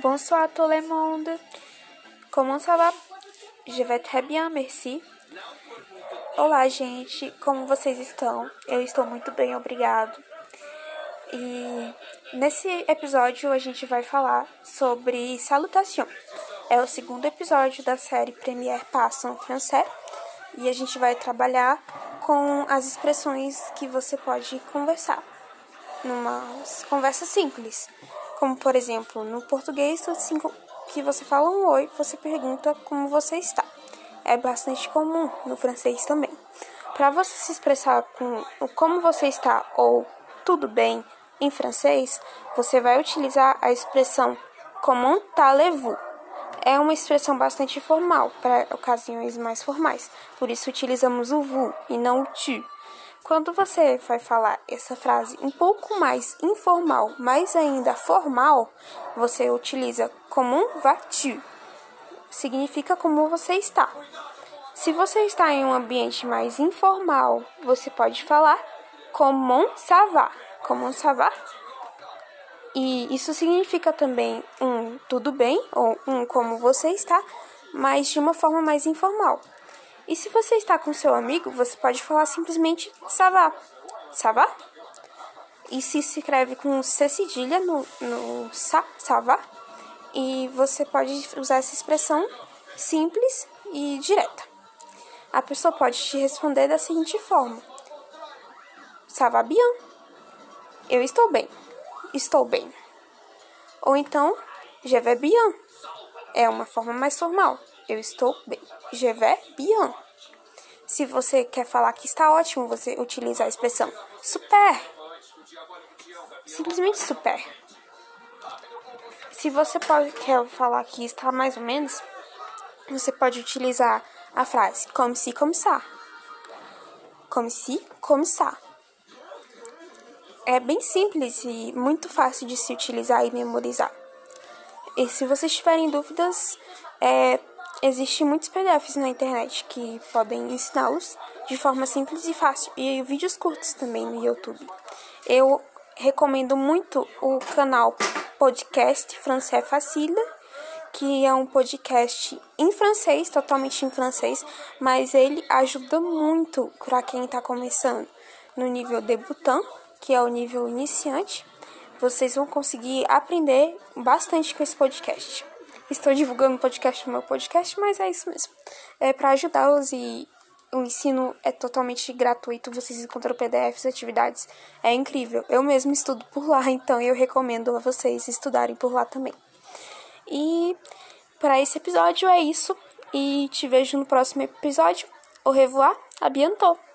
Bonsoir tout le monde. Comment ça va? Je vais très bien, merci. Olá, gente. Como vocês estão? Eu estou muito bem, obrigado. E nesse episódio a gente vai falar sobre salutation. É o segundo episódio da série Première Passo en Français e a gente vai trabalhar com as expressões que você pode conversar numa conversa simples. Como, por exemplo, no português, assim que você fala um oi, você pergunta como você está. É bastante comum no francês também. Para você se expressar com o como você está ou tudo bem em francês, você vai utilizar a expressão comment allez-vous. É uma expressão bastante formal para ocasiões mais formais, por isso utilizamos o vous e não o tu. Quando você vai falar essa frase um pouco mais informal, mais ainda formal, você utiliza como vas-tu. Significa como você está. Se você está em um ambiente mais informal, você pode falar comment ça va, comment ça va. E isso significa também um tudo bem ou um como você está, mas de uma forma mais informal. E se você está com seu amigo, você pode falar simplesmente. Ça va? E se escreve com C cedilha no, no sa, ça va. E você pode usar essa expressão simples e direta. A pessoa pode te responder da seguinte forma: Ça va bien? Eu estou bem. Estou bem. Ou então, je vais bien. É uma forma mais formal. Eu estou bem. Je vais bien. Se você quer falar que está ótimo, você utiliza a expressão super. Simplesmente super. Se você pode, quer falar que está mais ou menos, você pode utilizar a frase comme ça. Comme si, comme ça. É bem simples e muito fácil de se utilizar e memorizar. E se vocês tiverem dúvidas, é, Existem muitos PDFs na internet que podem ensiná-los de forma simples e fácil, e vídeos curtos também no YouTube. Eu recomendo muito o canal Podcast Français Facile, que é um podcast em francês, totalmente em francês, mas ele ajuda muito para quem está começando no nível debutant, que é o nível iniciante. Vocês vão conseguir aprender bastante com esse podcast. Estou divulgando o podcast no meu podcast, mas é isso mesmo. É para ajudá-los e o ensino é totalmente gratuito. Vocês encontram PDFs, atividades. É incrível. Eu mesmo estudo por lá, então eu recomendo a vocês estudarem por lá também. E para esse episódio é isso. E te vejo no próximo episódio. Au revoir, à bientôt!